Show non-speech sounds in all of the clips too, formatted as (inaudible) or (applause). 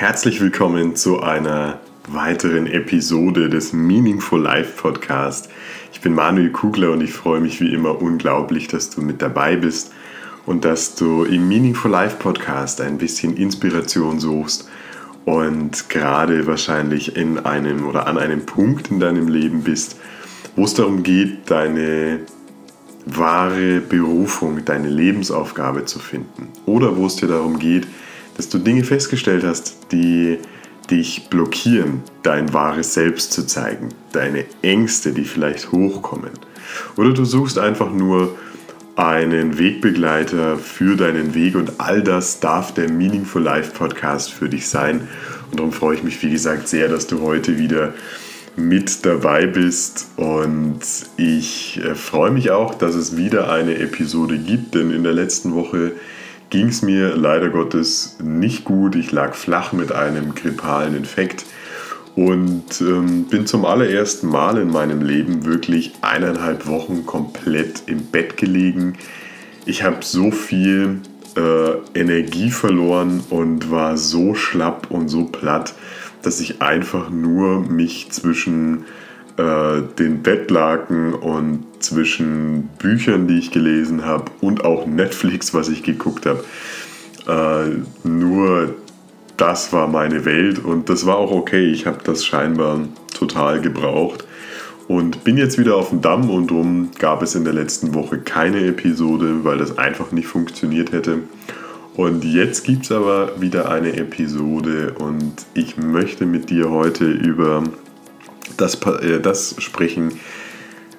Herzlich willkommen zu einer weiteren Episode des Meaningful Life Podcast. Ich bin Manuel Kugler und ich freue mich wie immer unglaublich, dass du mit dabei bist und dass du im Meaningful Life Podcast ein bisschen Inspiration suchst und gerade wahrscheinlich in einem oder an einem Punkt in deinem Leben bist, wo es darum geht, deine wahre Berufung, deine Lebensaufgabe zu finden. Oder wo es dir darum geht, dass du Dinge festgestellt hast, die dich blockieren, dein wahres Selbst zu zeigen, deine Ängste, die vielleicht hochkommen. Oder du suchst einfach nur einen Wegbegleiter für deinen Weg und all das darf der Meaningful Life Podcast für dich sein. Und darum freue ich mich, wie gesagt, sehr, dass du heute wieder mit dabei bist und ich äh, freue mich auch, dass es wieder eine Episode gibt, denn in der letzten Woche ging es mir leider Gottes nicht gut. Ich lag flach mit einem grippalen Infekt und ähm, bin zum allerersten Mal in meinem Leben wirklich eineinhalb Wochen komplett im Bett gelegen. Ich habe so viel äh, Energie verloren und war so schlapp und so platt, dass ich einfach nur mich zwischen äh, den Bettlaken und zwischen Büchern, die ich gelesen habe und auch Netflix, was ich geguckt habe, äh, nur das war meine Welt und das war auch okay. Ich habe das scheinbar total gebraucht und bin jetzt wieder auf dem Damm und darum gab es in der letzten Woche keine Episode, weil das einfach nicht funktioniert hätte. Und jetzt gibt es aber wieder eine Episode und ich möchte mit dir heute über das, äh, das sprechen,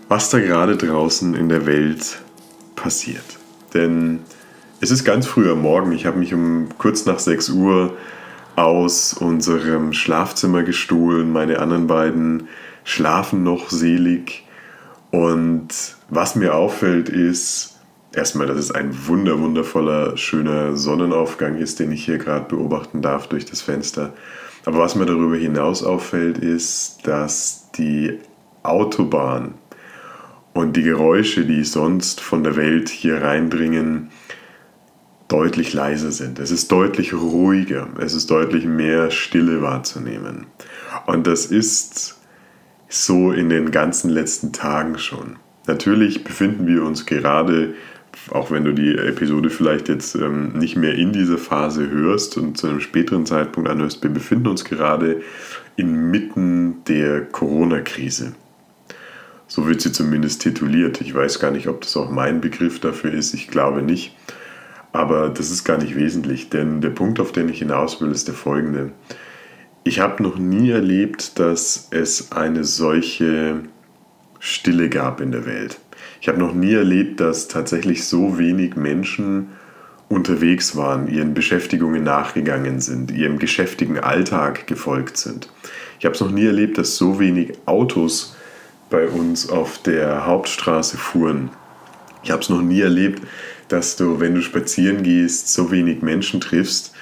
was da gerade draußen in der Welt passiert. Denn es ist ganz früh am Morgen. Ich habe mich um kurz nach 6 Uhr aus unserem Schlafzimmer gestohlen. Meine anderen beiden schlafen noch selig. Und was mir auffällt, ist erstmal, dass es ein wunder, wundervoller, schöner Sonnenaufgang ist, den ich hier gerade beobachten darf durch das Fenster. Aber was mir darüber hinaus auffällt, ist, dass die Autobahn und die Geräusche, die sonst von der Welt hier reindringen, deutlich leiser sind. Es ist deutlich ruhiger, es ist deutlich mehr Stille wahrzunehmen. Und das ist so in den ganzen letzten Tagen schon. Natürlich befinden wir uns gerade auch wenn du die Episode vielleicht jetzt ähm, nicht mehr in dieser Phase hörst und zu einem späteren Zeitpunkt anhörst, wir befinden uns gerade inmitten der Corona-Krise. So wird sie zumindest tituliert. Ich weiß gar nicht, ob das auch mein Begriff dafür ist. Ich glaube nicht. Aber das ist gar nicht wesentlich, denn der Punkt, auf den ich hinaus will, ist der folgende. Ich habe noch nie erlebt, dass es eine solche Stille gab in der Welt. Ich habe noch nie erlebt, dass tatsächlich so wenig Menschen unterwegs waren, ihren Beschäftigungen nachgegangen sind, ihrem geschäftigen Alltag gefolgt sind. Ich habe es noch nie erlebt, dass so wenig Autos bei uns auf der Hauptstraße fuhren. Ich habe es noch nie erlebt, dass du, wenn du spazieren gehst, so wenig Menschen triffst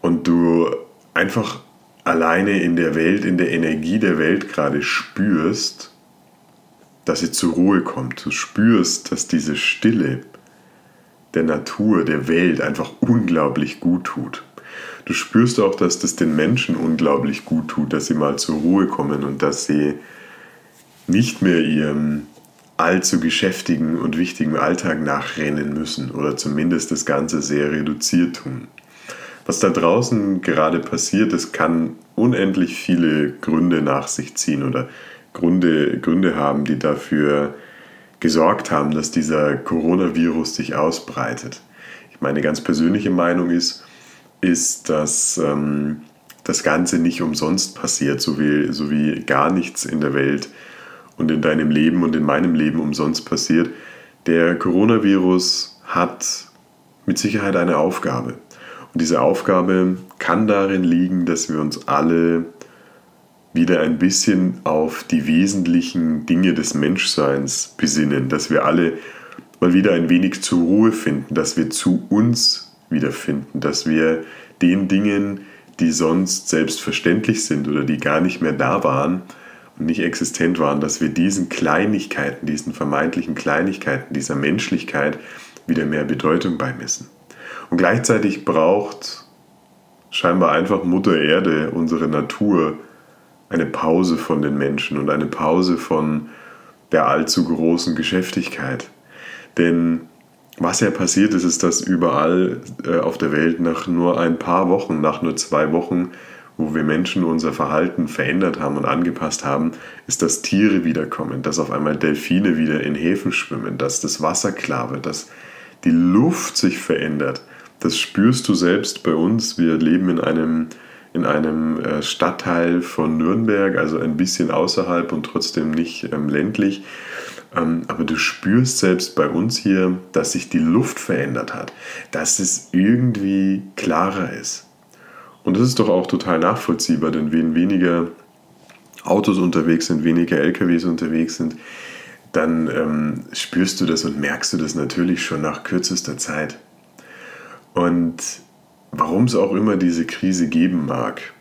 und du einfach alleine in der Welt, in der Energie der Welt gerade spürst, dass sie zur Ruhe kommt. Du spürst, dass diese Stille der Natur, der Welt einfach unglaublich gut tut. Du spürst auch, dass das den Menschen unglaublich gut tut, dass sie mal zur Ruhe kommen und dass sie nicht mehr ihrem allzu geschäftigen und wichtigen Alltag nachrennen müssen oder zumindest das Ganze sehr reduziert tun. Was da draußen gerade passiert, das kann unendlich viele Gründe nach sich ziehen oder Gründe, Gründe haben, die dafür gesorgt haben, dass dieser Coronavirus sich ausbreitet. Meine ganz persönliche Meinung ist, ist, dass ähm, das Ganze nicht umsonst passiert, so wie, so wie gar nichts in der Welt und in deinem Leben und in meinem Leben umsonst passiert. Der Coronavirus hat mit Sicherheit eine Aufgabe. Und diese Aufgabe kann darin liegen, dass wir uns alle wieder ein bisschen auf die wesentlichen Dinge des Menschseins besinnen, dass wir alle mal wieder ein wenig zur Ruhe finden, dass wir zu uns wiederfinden, dass wir den Dingen, die sonst selbstverständlich sind oder die gar nicht mehr da waren und nicht existent waren, dass wir diesen Kleinigkeiten, diesen vermeintlichen Kleinigkeiten, dieser Menschlichkeit wieder mehr Bedeutung beimessen. Und gleichzeitig braucht scheinbar einfach Mutter Erde, unsere Natur, eine Pause von den Menschen und eine Pause von der allzu großen Geschäftigkeit. Denn was ja passiert ist, ist, dass überall äh, auf der Welt nach nur ein paar Wochen, nach nur zwei Wochen, wo wir Menschen unser Verhalten verändert haben und angepasst haben, ist, dass Tiere wiederkommen, dass auf einmal Delfine wieder in Häfen schwimmen, dass das Wasser klar wird, dass die Luft sich verändert. Das spürst du selbst bei uns. Wir leben in einem, in einem äh, Stadtteil von Nürnberg, also ein bisschen außerhalb und trotzdem nicht ähm, ländlich. Ähm, aber du spürst selbst bei uns hier, dass sich die Luft verändert hat, dass es irgendwie klarer ist. Und das ist doch auch total nachvollziehbar, denn wenn weniger Autos unterwegs sind, weniger LKWs unterwegs sind, dann ähm, spürst du das und merkst du das natürlich schon nach kürzester Zeit. Und warum es auch immer diese Krise geben mag,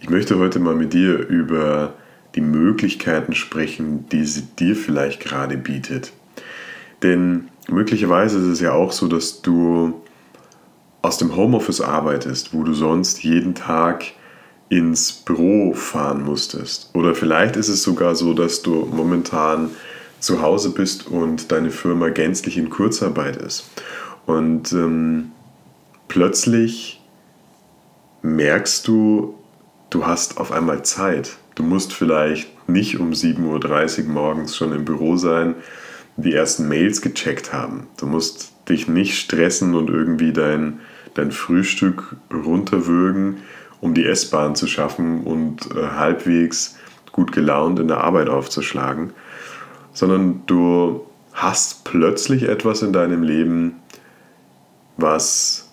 ich möchte heute mal mit dir über die Möglichkeiten sprechen, die sie dir vielleicht gerade bietet. Denn möglicherweise ist es ja auch so, dass du aus dem Homeoffice arbeitest, wo du sonst jeden Tag ins Büro fahren musstest. Oder vielleicht ist es sogar so, dass du momentan zu Hause bist und deine Firma gänzlich in Kurzarbeit ist. Und ähm, plötzlich merkst du, du hast auf einmal Zeit. Du musst vielleicht nicht um 7.30 Uhr morgens schon im Büro sein, die ersten Mails gecheckt haben. Du musst dich nicht stressen und irgendwie dein, dein Frühstück runterwürgen, um die S-Bahn zu schaffen und äh, halbwegs gut gelaunt in der Arbeit aufzuschlagen, sondern du hast plötzlich etwas in deinem Leben, was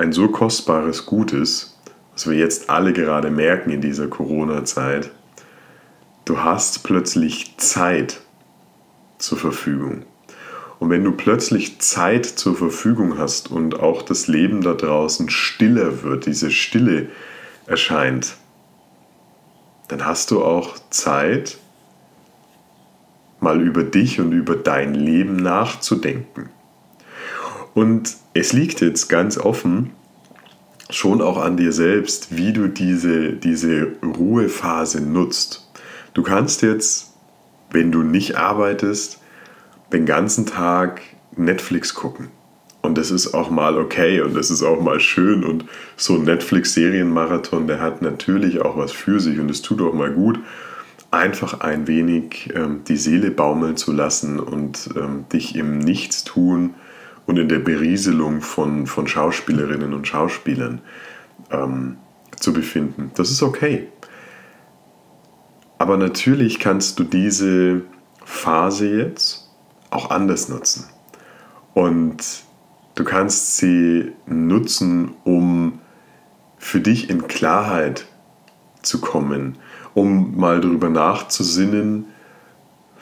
ein so kostbares Gut ist, was wir jetzt alle gerade merken in dieser Corona-Zeit. Du hast plötzlich Zeit zur Verfügung. Und wenn du plötzlich Zeit zur Verfügung hast und auch das Leben da draußen stiller wird, diese Stille erscheint, dann hast du auch Zeit, mal über dich und über dein Leben nachzudenken. Und es liegt jetzt ganz offen schon auch an dir selbst, wie du diese, diese Ruhephase nutzt. Du kannst jetzt, wenn du nicht arbeitest, den ganzen Tag Netflix gucken. Und das ist auch mal okay und das ist auch mal schön. Und so ein Netflix-Serienmarathon, der hat natürlich auch was für sich und es tut auch mal gut, einfach ein wenig ähm, die Seele baumeln zu lassen und ähm, dich im Nichtstun und in der Berieselung von, von Schauspielerinnen und Schauspielern ähm, zu befinden. Das ist okay. Aber natürlich kannst du diese Phase jetzt auch anders nutzen. Und du kannst sie nutzen, um für dich in Klarheit zu kommen, um mal darüber nachzusinnen,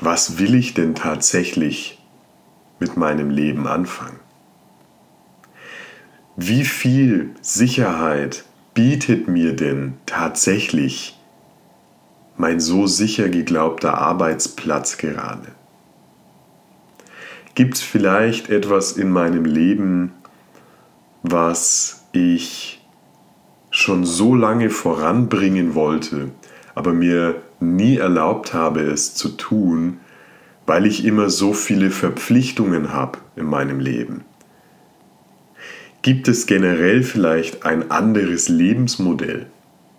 was will ich denn tatsächlich mit meinem Leben anfangen? Wie viel Sicherheit bietet mir denn tatsächlich mein so sicher geglaubter Arbeitsplatz gerade? Gibt es vielleicht etwas in meinem Leben, was ich schon so lange voranbringen wollte, aber mir nie erlaubt habe, es zu tun, weil ich immer so viele Verpflichtungen habe in meinem Leben? Gibt es generell vielleicht ein anderes Lebensmodell,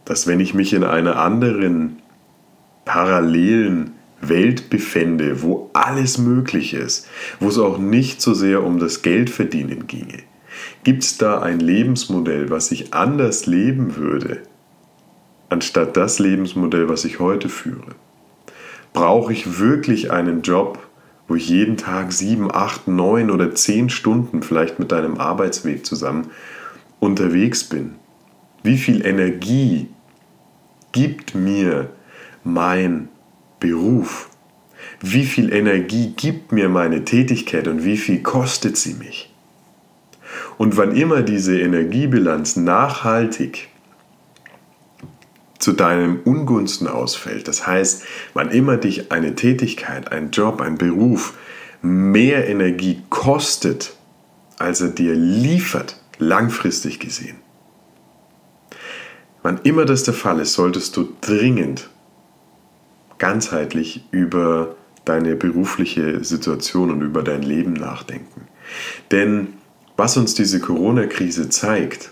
dass wenn ich mich in einer anderen parallelen Welt befände, wo alles möglich ist, wo es auch nicht so sehr um das Geldverdienen ginge? Gibt es da ein Lebensmodell, was ich anders leben würde, anstatt das Lebensmodell, was ich heute führe? Brauche ich wirklich einen Job, wo ich jeden Tag sieben, acht, neun oder zehn Stunden vielleicht mit deinem Arbeitsweg zusammen unterwegs bin? Wie viel Energie gibt mir mein Beruf? Wie viel Energie gibt mir meine Tätigkeit und wie viel kostet sie mich? Und wann immer diese Energiebilanz nachhaltig zu deinem Ungunsten ausfällt, das heißt, wann immer dich eine Tätigkeit, ein Job, ein Beruf mehr Energie kostet, als er dir liefert, langfristig gesehen, wann immer das der Fall ist, solltest du dringend ganzheitlich über deine berufliche Situation und über dein Leben nachdenken. Denn was uns diese Corona-Krise zeigt,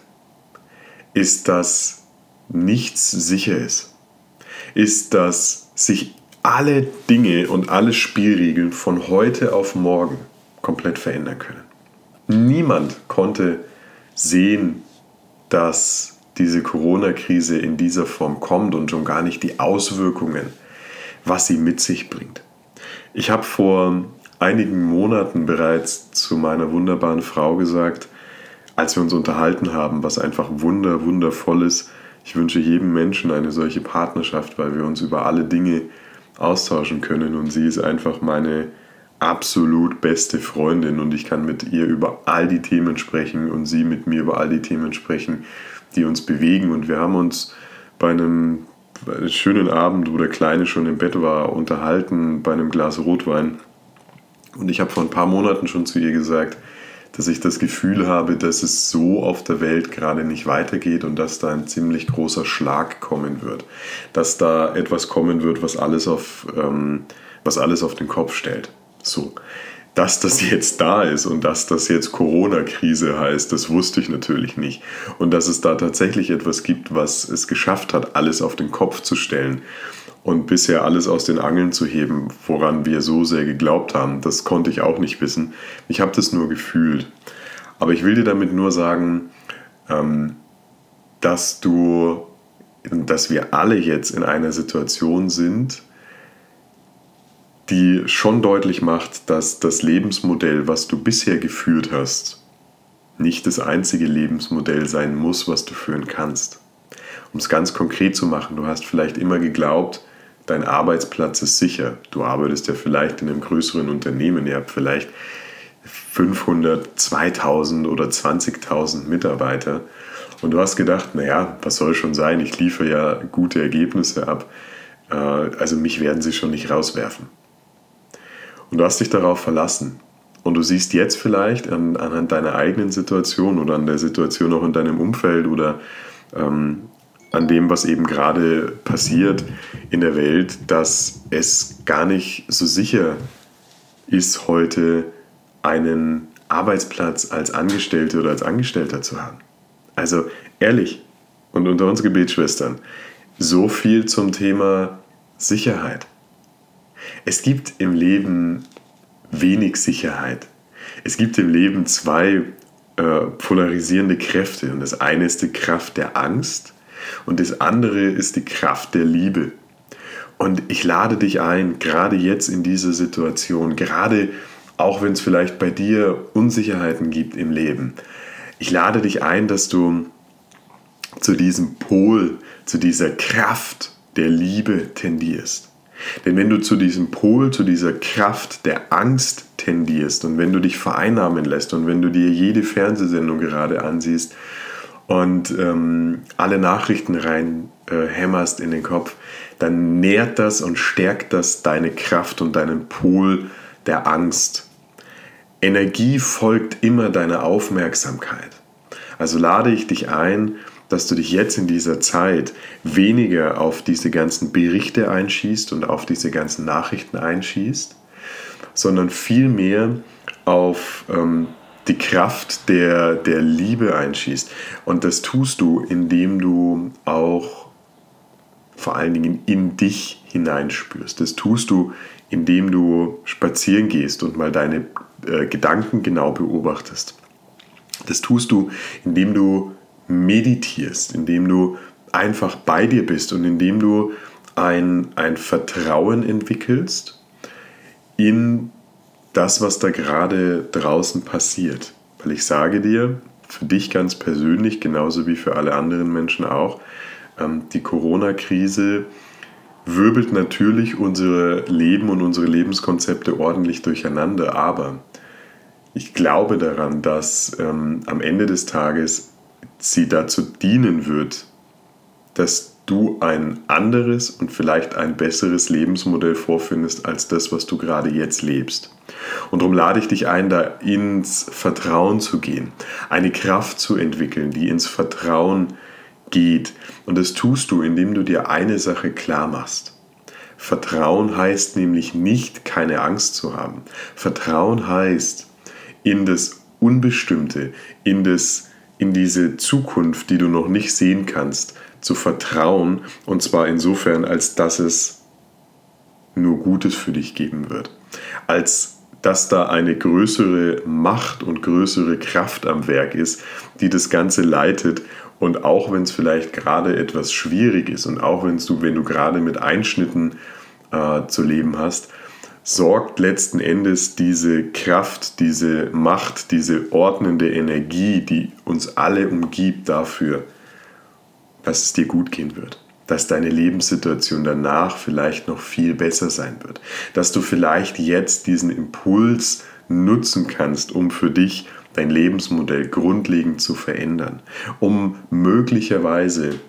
ist, dass nichts sicher ist. Ist, dass sich alle Dinge und alle Spielregeln von heute auf morgen komplett verändern können. Niemand konnte sehen, dass diese Corona-Krise in dieser Form kommt und schon gar nicht die Auswirkungen, was sie mit sich bringt. Ich habe vor einigen Monaten bereits zu meiner wunderbaren Frau gesagt, als wir uns unterhalten haben, was einfach wunder, wundervoll ist. Ich wünsche jedem Menschen eine solche Partnerschaft, weil wir uns über alle Dinge austauschen können und sie ist einfach meine absolut beste Freundin und ich kann mit ihr über all die Themen sprechen und sie mit mir über all die Themen sprechen, die uns bewegen. Und wir haben uns bei einem, schönen Abend, wo der Kleine schon im Bett war, unterhalten bei einem Glas Rotwein. Und ich habe vor ein paar Monaten schon zu ihr gesagt, dass ich das Gefühl habe, dass es so auf der Welt gerade nicht weitergeht und dass da ein ziemlich großer Schlag kommen wird. Dass da etwas kommen wird, was alles auf, ähm, was alles auf den Kopf stellt. So. Dass das (laughs) jetzt da ist und dass das jetzt Corona-Krise heißt, das wusste ich natürlich nicht. Und dass es da tatsächlich etwas gibt, was es geschafft hat, alles auf den Kopf zu stellen und bisher alles aus den Angeln zu heben, woran wir so sehr geglaubt haben, das konnte ich auch nicht wissen. Ich habe das nur gefühlt. Aber ich will dir damit nur sagen, ähm, dass du, dass wir alle jetzt in einer Situation sind, die schon deutlich macht, dass das Lebensmodell, was du bisher geführt hast, nicht das einzige Lebensmodell sein muss, was du führen kannst. Um es ganz konkret zu machen, du hast vielleicht immer geglaubt, dein Arbeitsplatz ist sicher. Du arbeitest ja vielleicht in einem größeren Unternehmen, ihr habt vielleicht 500, 2000 oder 20.000 Mitarbeiter und du hast gedacht, naja, was soll schon sein, ich liefere ja gute Ergebnisse ab, äh, also mich werden sie schon nicht rauswerfen. Und du hast dich darauf verlassen. Und du siehst jetzt vielleicht an, anhand deiner eigenen Situation oder an der Situation auch in deinem Umfeld oder ähm, an dem, was eben gerade passiert in der Welt, dass es gar nicht so sicher ist, heute einen Arbeitsplatz als Angestellte oder als Angestellter zu haben. Also ehrlich, und unter uns Gebetsschwestern, so viel zum Thema Sicherheit. Es gibt im Leben wenig Sicherheit. Es gibt im Leben zwei äh, polarisierende Kräfte. Und das eine ist die Kraft der Angst und das andere ist die Kraft der Liebe. Und ich lade dich ein, gerade jetzt in dieser Situation, gerade auch wenn es vielleicht bei dir Unsicherheiten gibt im Leben, ich lade dich ein, dass du zu diesem Pol, zu dieser Kraft der Liebe tendierst. Denn wenn du zu diesem Pol, zu dieser Kraft der Angst tendierst und wenn du dich vereinnahmen lässt und wenn du dir jede Fernsehsendung gerade ansiehst und ähm, alle Nachrichten rein äh, hämmerst in den Kopf, dann nährt das und stärkt das deine Kraft und deinen Pol der Angst. Energie folgt immer deiner Aufmerksamkeit. Also lade ich dich ein, dass du dich jetzt in dieser Zeit weniger auf diese ganzen Berichte einschießt und auf diese ganzen Nachrichten einschießt, sondern vielmehr auf ähm, die Kraft der, der Liebe einschießt. Und das tust du, indem du auch vor allen Dingen in dich hineinspürst. Das tust du, indem du spazieren gehst und mal deine äh, Gedanken genau beobachtest. Das tust du, indem du meditierst, indem du einfach bei dir bist und indem du ein, ein Vertrauen entwickelst in das, was da gerade draußen passiert. Weil ich sage dir, für dich ganz persönlich, genauso wie für alle anderen Menschen auch, ähm, die Corona-Krise wirbelt natürlich unsere Leben und unsere Lebenskonzepte ordentlich durcheinander, aber ich glaube daran, dass ähm, am Ende des Tages sie dazu dienen wird, dass du ein anderes und vielleicht ein besseres Lebensmodell vorfindest als das, was du gerade jetzt lebst. Und darum lade ich dich ein, da ins Vertrauen zu gehen, eine Kraft zu entwickeln, die ins Vertrauen geht. Und das tust du, indem du dir eine Sache klar machst. Vertrauen heißt nämlich nicht, keine Angst zu haben. Vertrauen heißt, in das Unbestimmte, in, das, in diese Zukunft, die du noch nicht sehen kannst, zu vertrauen. Und zwar insofern, als dass es nur Gutes für dich geben wird. Als dass da eine größere Macht und größere Kraft am Werk ist, die das Ganze leitet. Und auch wenn es vielleicht gerade etwas schwierig ist und auch wenn du, wenn du gerade mit Einschnitten äh, zu leben hast, sorgt letzten Endes diese Kraft, diese Macht, diese ordnende Energie, die uns alle umgibt, dafür, dass es dir gut gehen wird dass deine Lebenssituation danach vielleicht noch viel besser sein wird. Dass du vielleicht jetzt diesen Impuls nutzen kannst, um für dich dein Lebensmodell grundlegend zu verändern, um möglicherweise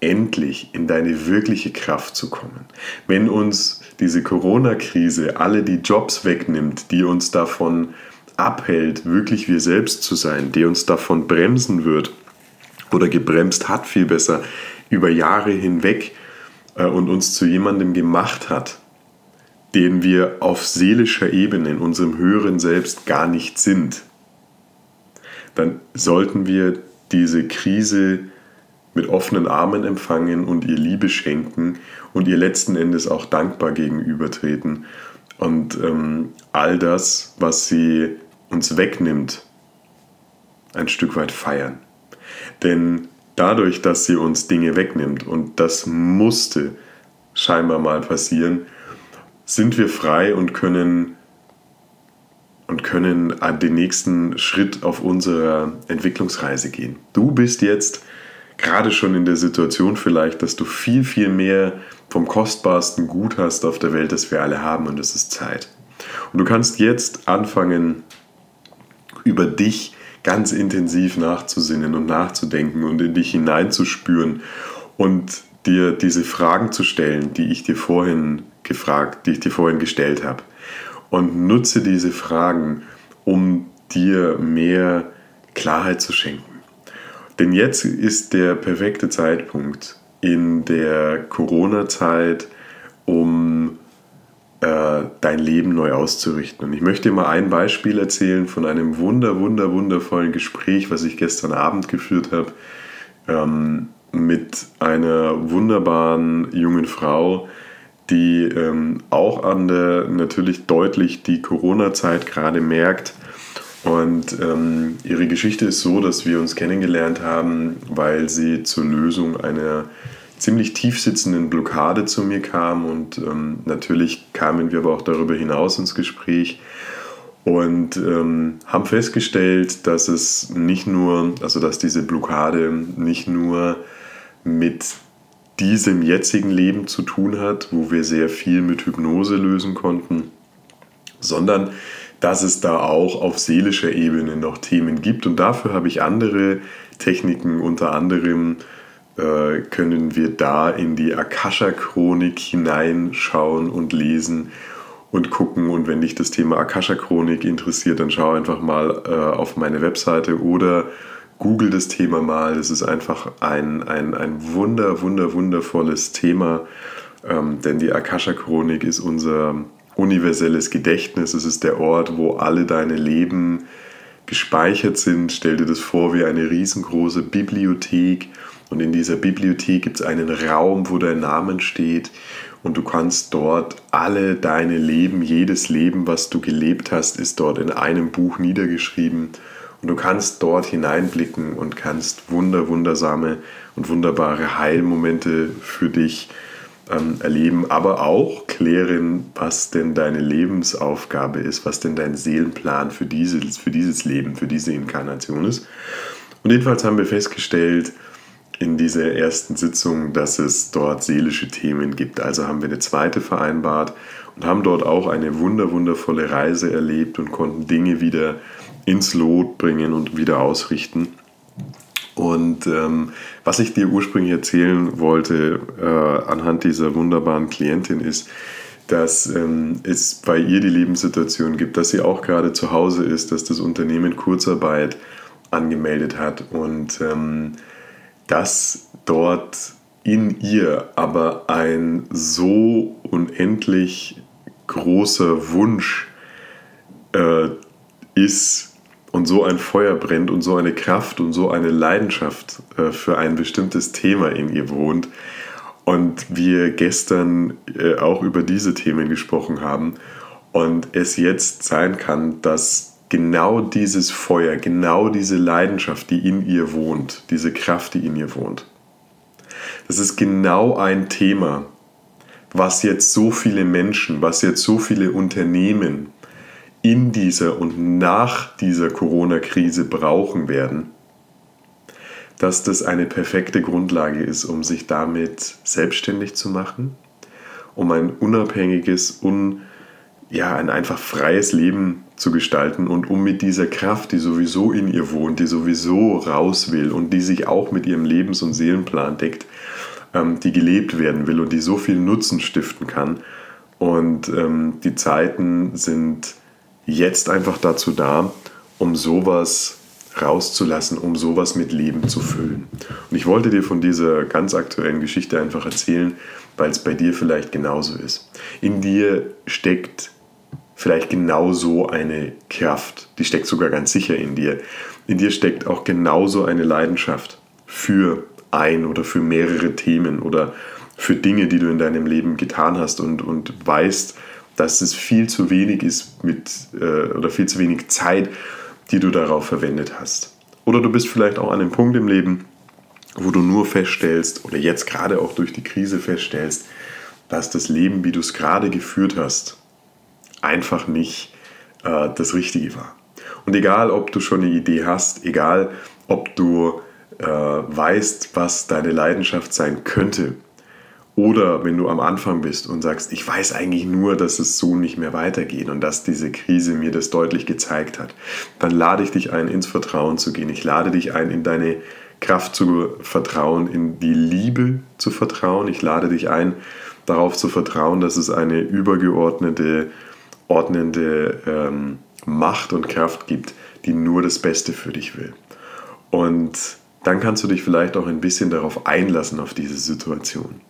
endlich in deine wirkliche Kraft zu kommen. Wenn uns diese Corona-Krise alle die Jobs wegnimmt, die uns davon abhält, wirklich wir selbst zu sein, die uns davon bremsen wird oder gebremst hat, viel besser, über Jahre hinweg äh, und uns zu jemandem gemacht hat, den wir auf seelischer Ebene in unserem höheren Selbst gar nicht sind, dann sollten wir diese Krise mit offenen Armen empfangen und ihr Liebe schenken und ihr letzten Endes auch dankbar gegenübertreten und ähm, all das, was sie uns wegnimmt, ein Stück weit feiern. Denn dadurch, dass sie uns Dinge wegnimmt, und das musste scheinbar mal passieren, sind wir frei und können und können den nächsten Schritt auf unserer Entwicklungsreise gehen. Du bist jetzt gerade schon in der Situation vielleicht, dass du viel, viel mehr vom kostbarsten Gut hast auf der Welt, das wir alle haben, und das ist Zeit. Und du kannst jetzt anfangen, über dich ganz intensiv nachzusinnen und nachzudenken und in dich hineinzuspüren und dir diese Fragen zu stellen, die ich dir vorhin gefragt, die ich dir vorhin gestellt habe. Und nutze diese Fragen, um dir mehr Klarheit zu schenken. Denn jetzt ist der perfekte Zeitpunkt in der Corona-Zeit, um äh, dein Leben neu auszurichten. Und ich möchte dir mal ein Beispiel erzählen von einem wunder, wunder, wundervollen Gespräch, was ich gestern Abend geführt habe ähm, mit einer wunderbaren jungen Frau, die ähm, auch an der natürlich deutlich die Corona-Zeit gerade merkt. Und ähm, ihre Geschichte ist so, dass wir uns kennengelernt haben, weil sie zur Lösung einer ziemlich tief sitzenden Blockade zu mir kam und ähm, natürlich kamen wir aber auch darüber hinaus ins Gespräch und ähm, haben festgestellt, dass es nicht nur, also dass diese Blockade nicht nur mit diesem jetzigen Leben zu tun hat, wo wir sehr viel mit Hypnose lösen konnten, sondern dass es da auch auf seelischer Ebene noch Themen gibt. Und dafür habe ich andere Techniken, unter anderem äh, können wir da in die Akasha-Chronik hineinschauen und lesen und gucken. Und wenn dich das Thema Akasha-Chronik interessiert, dann schau einfach mal äh, auf meine Webseite oder google das Thema mal. Es ist einfach ein, ein, ein wunder, wunder, wundervolles Thema, ähm, denn die Akasha-Chronik ist unser universelles Gedächtnis. Es ist der Ort, wo alle deine Leben gespeichert sind. Stell dir das vor wie eine riesengroße Bibliothek und in dieser Bibliothek gibt es einen Raum, wo dein Name steht und du kannst dort alle deine Leben, jedes Leben, was du gelebt hast, ist dort in einem Buch niedergeschrieben. Und du kannst dort hineinblicken und kannst wunder, wundersame und wunderbare Heilmomente für dich ähm, erleben, aber auch klären, was denn deine Lebensaufgabe ist, was denn dein Seelenplan für dieses, für dieses Leben, für diese Inkarnation ist. Und jedenfalls haben wir festgestellt, in dieser ersten Sitzung, dass es dort seelische Themen gibt. Also haben wir eine zweite vereinbart und haben dort auch eine wunder, wundervolle Reise erlebt und konnten Dinge wieder ins Lot bringen und wieder ausrichten. Und ähm, was ich dir ursprünglich erzählen wollte äh, anhand dieser wunderbaren Klientin ist, dass ähm, es bei ihr die Lebenssituation gibt, dass sie auch gerade zu Hause ist, dass das Unternehmen Kurzarbeit angemeldet hat und ähm, dass dort in ihr aber ein so unendlich großer Wunsch äh, ist und so ein Feuer brennt und so eine Kraft und so eine Leidenschaft äh, für ein bestimmtes Thema in ihr wohnt. Und wir gestern äh, auch über diese Themen gesprochen haben und es jetzt sein kann, dass genau dieses Feuer, genau diese Leidenschaft, die in ihr wohnt, diese Kraft, die in ihr wohnt, das ist genau ein Thema, was jetzt so viele Menschen, was jetzt so viele Unternehmen in dieser und nach dieser Corona-Krise brauchen werden, dass das eine perfekte Grundlage ist, um sich damit selbstständig zu machen, um ein unabhängiges, un, ja, ein einfach freies Leben zu gestalten und um mit dieser Kraft, die sowieso in ihr wohnt, die sowieso raus will und die sich auch mit ihrem Lebens- und Seelenplan deckt, ähm, die gelebt werden will und die so viel Nutzen stiften kann. Und ähm, die Zeiten sind jetzt einfach dazu da, um sowas rauszulassen, um sowas mit Leben zu füllen. Und ich wollte dir von dieser ganz aktuellen Geschichte einfach erzählen, weil es bei dir vielleicht genauso ist. In dir steckt vielleicht genauso eine Kraft, die steckt sogar ganz sicher in dir. In dir steckt auch genauso eine Leidenschaft für ein oder für mehrere Themen oder für Dinge, die du in deinem Leben getan hast und, und weißt, dass es viel zu wenig ist mit äh, oder viel zu wenig Zeit, die du darauf verwendet hast. Oder du bist vielleicht auch an einem Punkt im Leben, wo du nur feststellst oder jetzt gerade auch durch die Krise feststellst, dass das Leben, wie du es gerade geführt hast, einfach nicht äh, das Richtige war. Und egal, ob du schon eine Idee hast, egal, ob du äh, weißt, was deine Leidenschaft sein könnte, oder wenn du am Anfang bist und sagst, ich weiß eigentlich nur, dass es so nicht mehr weitergeht und dass diese Krise mir das deutlich gezeigt hat, dann lade ich dich ein, ins Vertrauen zu gehen. Ich lade dich ein, in deine Kraft zu vertrauen, in die Liebe zu vertrauen. Ich lade dich ein, darauf zu vertrauen, dass es eine übergeordnete, ordnende ähm, Macht und Kraft gibt, die nur das Beste für dich will. Und dann kannst du dich vielleicht auch ein bisschen darauf einlassen, auf diese Situation.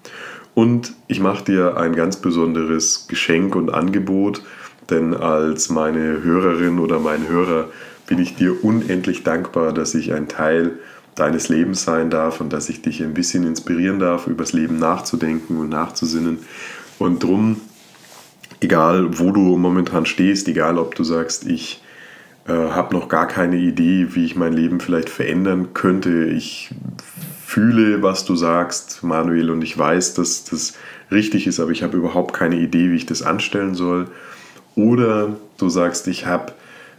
Und ich mache dir ein ganz besonderes Geschenk und Angebot, denn als meine Hörerin oder mein Hörer bin ich dir unendlich dankbar, dass ich ein Teil deines Lebens sein darf und dass ich dich ein bisschen inspirieren darf, über das Leben nachzudenken und nachzusinnen. Und drum, egal wo du momentan stehst, egal ob du sagst, ich äh, habe noch gar keine Idee, wie ich mein Leben vielleicht verändern könnte, ich fühle, was du sagst, Manuel, und ich weiß, dass das richtig ist, aber ich habe überhaupt keine Idee, wie ich das anstellen soll. Oder du sagst, ich habe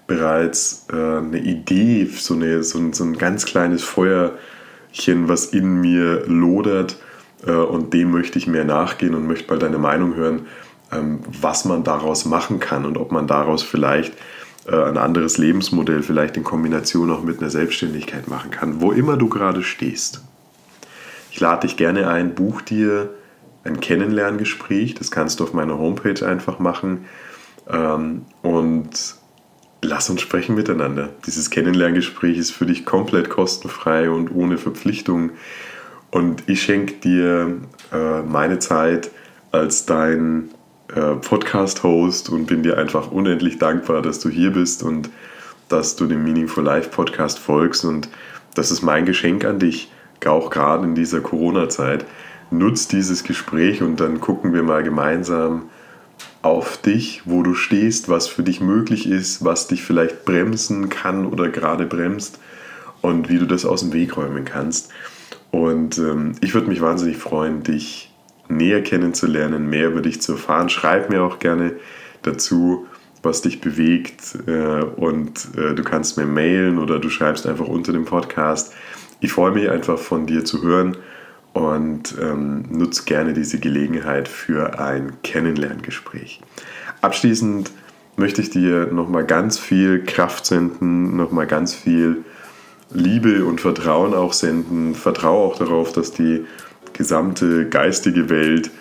bereits äh, eine Idee, so, eine, so, ein, so ein ganz kleines Feuerchen, was in mir lodert, äh, und dem möchte ich mehr nachgehen und möchte mal deine Meinung hören, was man daraus machen kann und ob man daraus vielleicht äh, ein anderes Lebensmodell vielleicht in Kombination auch mit einer Selbstständigkeit machen kann, wo immer du gerade stehst. Ich lade dich gerne ein, buch dir ein Kennenlerngespräch. Das kannst du auf meiner Homepage einfach machen. Ähm, und lass uns sprechen miteinander. Dieses Kennenlerngespräch ist für dich komplett kostenfrei und ohne Verpflichtung. Und ich schenke dir äh, meine Zeit als dein äh, Podcast-Host und bin dir einfach unendlich dankbar, dass du hier bist und dass du dem Meaningful Life Podcast folgst. Und das ist mein Geschenk an dich auch gerade in dieser Corona-Zeit, nutzt dieses Gespräch und dann gucken wir mal gemeinsam auf dich, wo du stehst, was für dich möglich ist, was dich vielleicht bremsen kann oder gerade bremst und wie du das aus dem Weg räumen kannst. Und ähm, ich würde mich wahnsinnig freuen, dich näher kennenzulernen, mehr über dich zu erfahren. Schreib mir auch gerne dazu, was dich bewegt äh, und äh, du kannst mir mailen oder du schreibst einfach unter dem Podcast ich freue mich einfach von dir zu hören und ähm, nutze gerne diese Gelegenheit für ein Kennenlerngespräch. Abschließend möchte ich dir nochmal ganz viel Kraft senden, nochmal ganz viel Liebe und Vertrauen auch senden. Vertraue auch darauf, dass die gesamte geistige Welt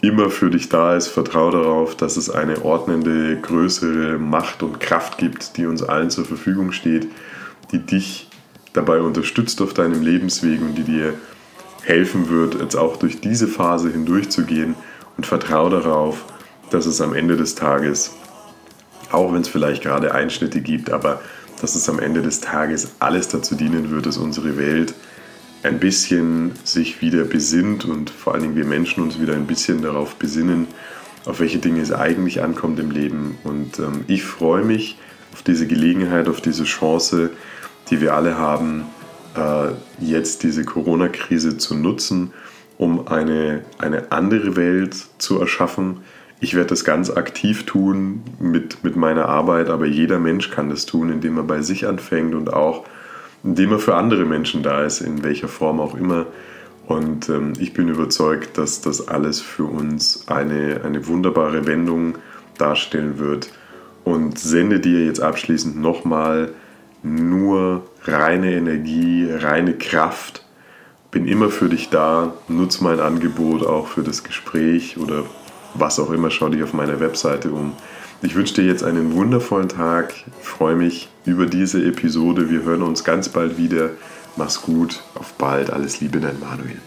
immer für dich da ist. Vertraue darauf, dass es eine ordnende, größere Macht und Kraft gibt, die uns allen zur Verfügung steht, die dich dabei unterstützt auf deinem Lebensweg und die dir helfen wird, jetzt auch durch diese Phase hindurchzugehen und vertraue darauf, dass es am Ende des Tages, auch wenn es vielleicht gerade Einschnitte gibt, aber dass es am Ende des Tages alles dazu dienen wird, dass unsere Welt ein bisschen sich wieder besinnt und vor allen Dingen wir Menschen uns wieder ein bisschen darauf besinnen, auf welche Dinge es eigentlich ankommt im Leben. Und ähm, ich freue mich auf diese Gelegenheit, auf diese Chance, die wir alle haben, äh, jetzt diese Corona-Krise zu nutzen, um eine, eine andere Welt zu erschaffen. Ich werde das ganz aktiv tun mit, mit meiner Arbeit, aber jeder Mensch kann das tun, indem er bei sich anfängt und auch indem er für andere Menschen da ist, in welcher Form auch immer. Und ähm, ich bin überzeugt, dass das alles für uns eine, eine wunderbare Wendung darstellen wird. Und sende dir jetzt abschließend nochmal nur reine Energie, reine Kraft. Bin immer für dich da. Nutze mein Angebot auch für das Gespräch oder was auch immer. Schau dich auf meiner Webseite um. Ich wünsche dir jetzt einen wundervollen Tag. Ich freue mich über diese Episode. Wir hören uns ganz bald wieder. Mach's gut. Auf bald. Alles Liebe, dein Manuel.